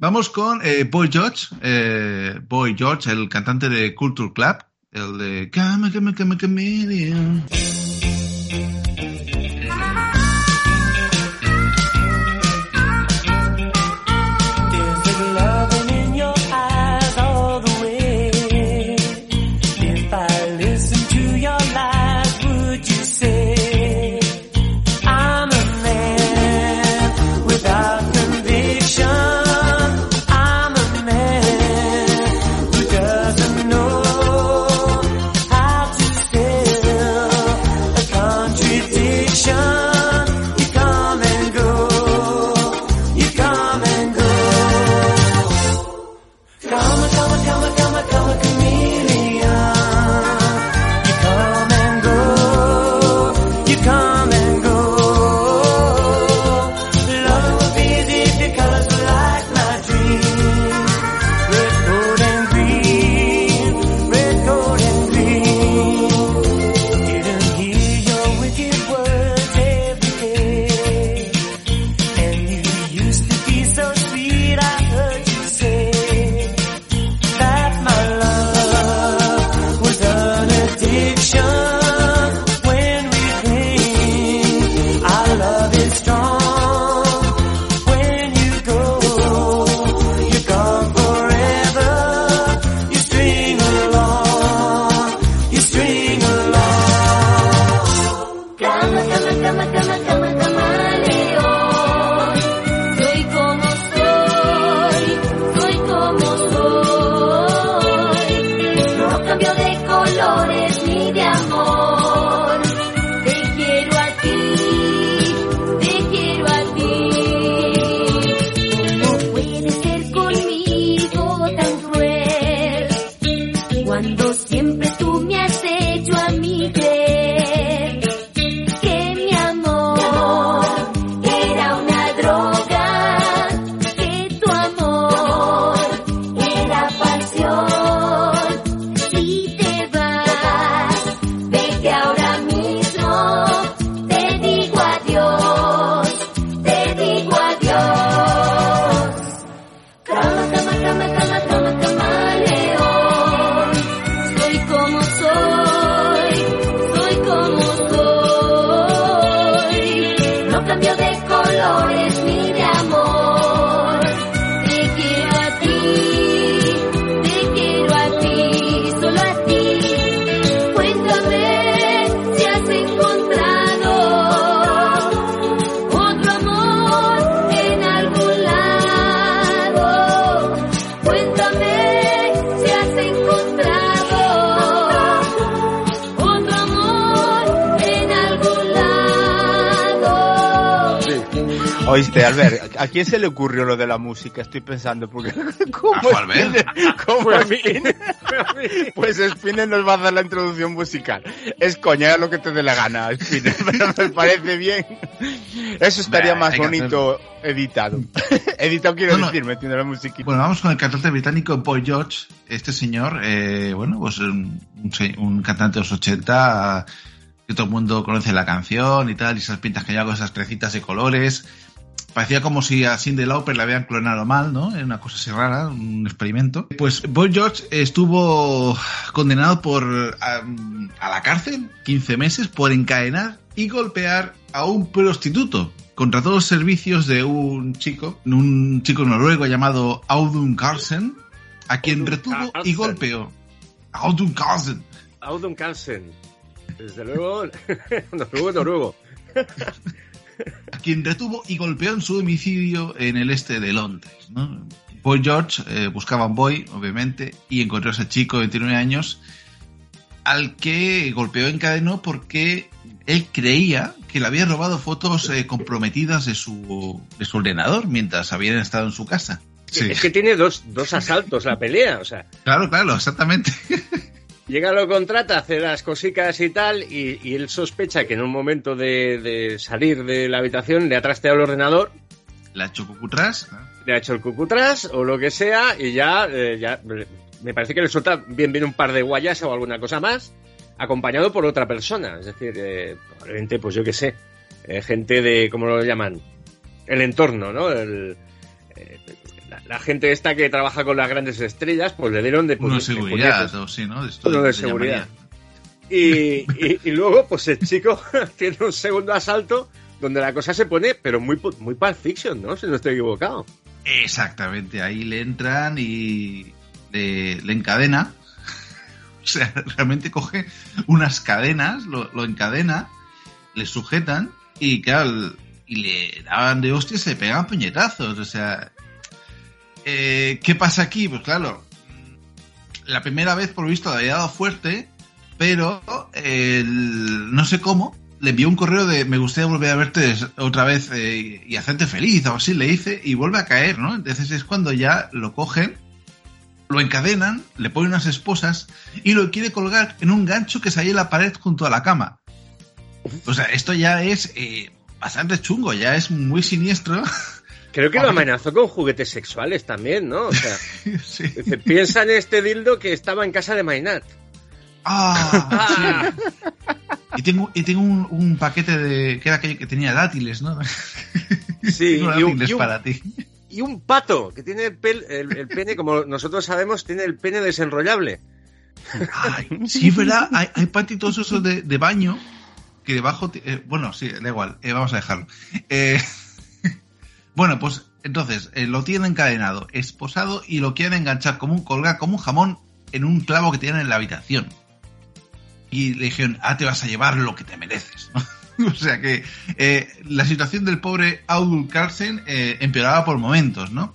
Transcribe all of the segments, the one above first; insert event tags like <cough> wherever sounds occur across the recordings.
Vamos con eh, Boy George, eh, Boy George, el cantante de Culture Club, el de Come, Come, Come, Chameleon. Como <laughs> Oíste, Albert, ¿a quién se le ocurrió lo de la música? Estoy pensando, porque... <laughs> ¿Cómo A Albert. <laughs> Spinner- ¿Cómo mí. Spinner? Pues Spinner nos va a dar la introducción musical. Es coña, es lo que te dé la gana, Spinner, pero me parece bien. Eso estaría más bonito editado. editado quiero No, no. decir, metiendo la musiquita. Bueno, vamos con el cantante británico Boy George. Este señor, eh, bueno, pues un, un se- un cantante de los 80 que todo el mundo conoce la canción y tal, y esas pintas que lleva con esas trecitas de colores. Parecía como si a Cindy Lauper le habían clonado mal, ¿no? Era una cosa así rara, un experimento. Pues Boy George estuvo condenado por a, a la cárcel 15 meses por encadenar y golpear a un prostituto. Contrató los servicios de un chico, un chico noruego llamado Audun Carlsen, a quien Audun retuvo y Carlsen. golpeó. Audun Carlsen. Audun Carlsen. Desde luego, <laughs> noruego, noruego. <laughs> a <laughs> quien retuvo y golpeó en su domicilio en el este de Londres. ¿no? Boy George eh, buscaba a un boy, obviamente, y encontró a ese chico de 29 años al que golpeó y encadenó porque él creía que le había robado fotos eh, comprometidas de su, de su ordenador mientras habían estado en su casa. Sí. Es que tiene dos, dos <laughs> asaltos la pelea, o sea, Claro, claro, exactamente. <laughs> llega, lo contrata, hace las cositas y tal, y, y él sospecha que en un momento de, de salir de la habitación le ha trasteado el ordenador, La chocucutras. le ha hecho el cucutras o lo que sea, y ya, eh, ya eh, me parece que le suelta bien, bien un par de guayas o alguna cosa más, acompañado por otra persona. Es decir, eh, probablemente, pues yo qué sé, eh, gente de, ¿cómo lo llaman? El entorno, ¿no? El, la, gente esta que trabaja con las grandes estrellas, pues le dieron de, Uno de seguridad, o sí, ¿no? Esto Uno de se seguridad. Y, y- y luego, pues el chico <laughs> tiene un segundo asalto donde la cosa se pone, pero muy, muy Pulp Fiction, ¿no? Si no estoy equivocado. Exactamente, ahí le entran y le, le encadena. <laughs> O sea, realmente coge unas cadenas, lo, lo encadena, le sujetan y claro, y le daban de hostias y se pegaban puñetazos. O sea, eh, ¿qué pasa aquí? Pues claro, la primera vez por visto le había dado fuerte, pero no sé cómo, le envió un correo de me gustaría volver a verte otra vez eh, y hacerte feliz o así, le dice, y vuelve a caer, ¿no? Entonces es cuando ya lo cogen, lo encadenan, le ponen unas esposas y lo quiere colgar en un gancho que se halla en la pared junto a la cama. O sea, esto ya es eh, bastante chungo, ya es muy siniestro. <laughs> Creo que lo amenazó con juguetes sexuales también, ¿no? O sea, <laughs> Sí. dice, piensa en este dildo que estaba en casa de Mainat. Ah, sí. Y tengo, y tengo un, un paquete de. que era aquello que tenía dátiles, ¿no? Sí, <laughs> y un- dátiles y un- para ti. Y un pato, que tiene el, pel- el- el pene, como nosotros sabemos, tiene el pene desenrollable. Ay, sí, es verdad, hay, hay patitos esos de, de baño que debajo. eh, bueno, sí, da igual, eh, vamos a dejarlo. Eh, bueno, pues entonces eh, lo tienen encadenado, esposado y lo quieren enganchar como un colgar, como un jamón en un clavo que tienen en la habitación. Y le dijeron, ah, te vas a llevar lo que te mereces. <laughs> o sea que eh, la situación del pobre Audul Carlsen eh, empeoraba por momentos, ¿no?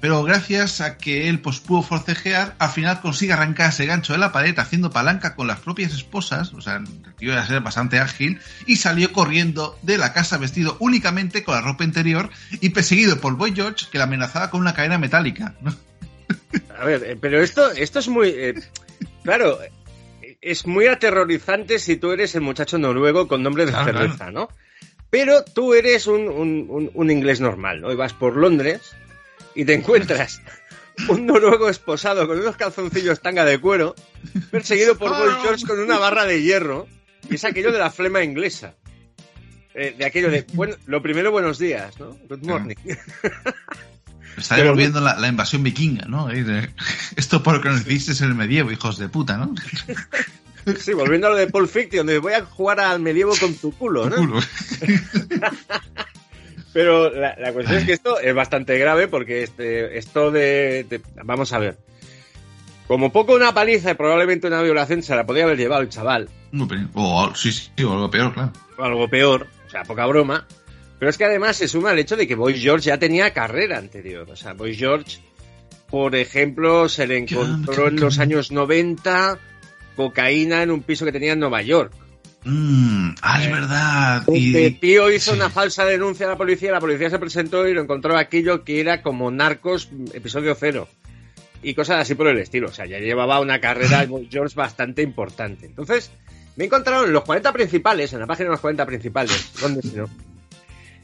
Pero gracias a que él pues, pudo forcejear, al final consigue arrancar ese gancho de la pared haciendo palanca con las propias esposas, o sea, el tío iba a ser bastante ágil, y salió corriendo de la casa vestido únicamente con la ropa interior y perseguido por Boy George que la amenazaba con una cadena metálica. ¿no? A ver, eh, pero esto, esto es muy. eh, claro, es muy aterrorizante si tú eres el muchacho noruego con nombre de Claro, cerveza, ¿no? Pero tú eres un, un- un- un inglés normal, ¿no? Y vas por Londres y te encuentras un noruego esposado con unos calzoncillos tanga de cuero, perseguido por Boy George con una barra de hierro, y es aquello de la flema inglesa. Eh, de aquello de, bueno, lo primero, buenos días, ¿no? Good morning. <laughs> Está Pero- devolviendo la, la invasión vikinga, ¿no? <laughs> Esto por lo que nos hicisteis en el medievo, hijos de puta, ¿no? <laughs> Sí, volviendo a lo de Paul Fiction, de voy a jugar al medievo con tu culo, ¿no? Culo. Pero la, la cuestión es que esto es bastante grave porque este, esto de, de- Vamos a ver. Como poco una paliza y probablemente una violación se la podría haber llevado el chaval. O sí, sí, o algo peor, claro. O algo peor, o sea, poca broma. Pero es que además se suma el hecho de que Boy George ya tenía carrera anterior. O sea, Boy George, por ejemplo, se le encontró en los años 90 cocaína en un piso que tenía en Nueva York. Mm, ah, es Eh, verdad. Este tío hizo sí. una falsa denuncia a la policía, la policía se presentó y lo encontró aquello que era como Narcos episodio cero. Y cosas así por el estilo. O sea, ya llevaba una carrera Boy George bastante importante. Entonces, me he encontrado en los 40 principales, en la página de los 40 principales, ¿dónde si no?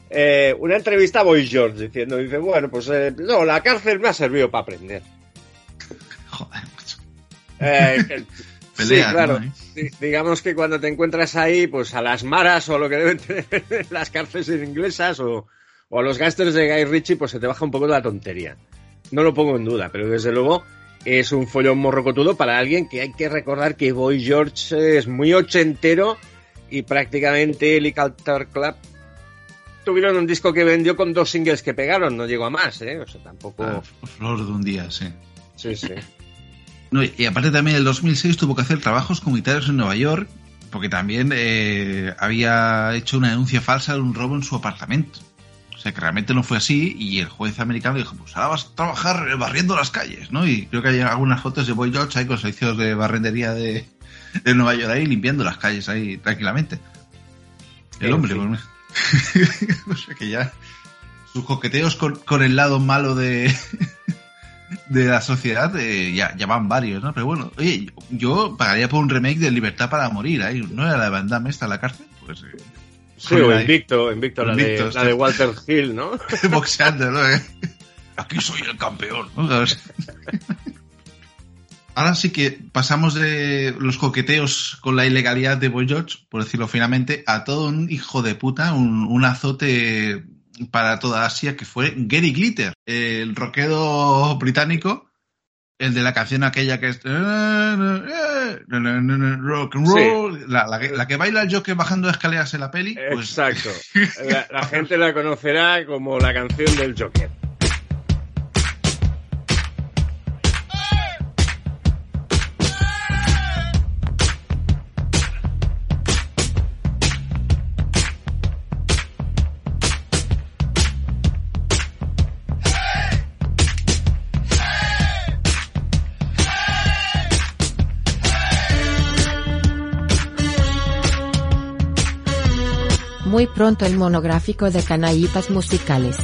Eh, una entrevista a Boy George diciendo, dice, bueno, pues eh, no, la cárcel me ha servido para aprender. Joder, macho. Eh, Peleas, sí, claro. ¿no? ¿Eh? Di- Digamos que cuando te encuentras ahí, pues a las maras o lo que deben tener <laughs> las cárceles inglesas o, o a los gángsters de Guy Ritchie, pues se te baja un poco la tontería. No lo pongo en duda, pero desde luego es un follón morrocotudo para alguien que hay que recordar que Boy George es muy ochentero y prácticamente el Culture Club tuvieron un disco que vendió con dos singles que pegaron, no llegó a más, ¿eh? O sea, tampoco... Ah, flor de un día, sí. Sí, sí. No, y aparte también en el 2006 tuvo que hacer trabajos comunitarios en Nueva York porque también eh, había hecho una denuncia falsa de un robo en su apartamento. O sea que realmente no fue así y el juez americano dijo, pues ahora vas a trabajar barriendo las calles, ¿no? Y creo que hay algunas fotos de Boy George ahí con servicios de barrendería de, de Nueva York ahí limpiando las calles ahí tranquilamente. El hombre, fin. pues, <laughs> o sea que ya sus coqueteos con, con el lado malo de, de la sociedad eh, ya, ya van varios, ¿no? Pero bueno, oye, yo pagaría por un remake de Libertad para Morir, ahí, ¿no era la de Van Damme esta, la cárcel? Pues eh, Sí, o Invicto, Invicto, la, de, la de Walter Hill, ¿no? <laughs> boxeando, ¿no? Eh, <laughs> Aquí soy el campeón. Ahora sí que pasamos de los coqueteos con la ilegalidad de Boy George, por decirlo finalmente, a todo un hijo de puta, un, un azote para toda Asia que fue Gary Glitter, el rockero británico, el de la canción aquella que es rock and roll, la, la que, la que baila el Joker bajando escaleras en la peli, pues Exacto. <laughs> La, la gente la conocerá como la canción del Joker. Pronto el monográfico de Canaítas musicales.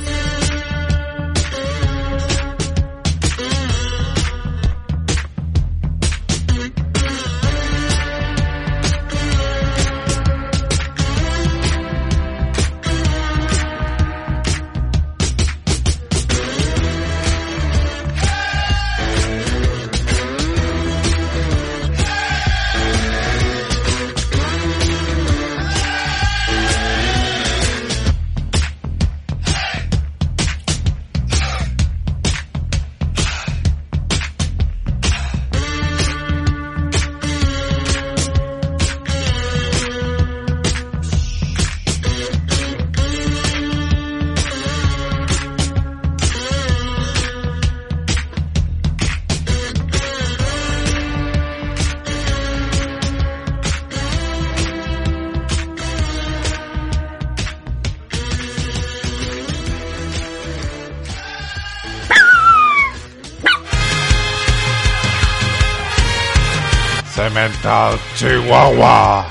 Mental Chihuahua.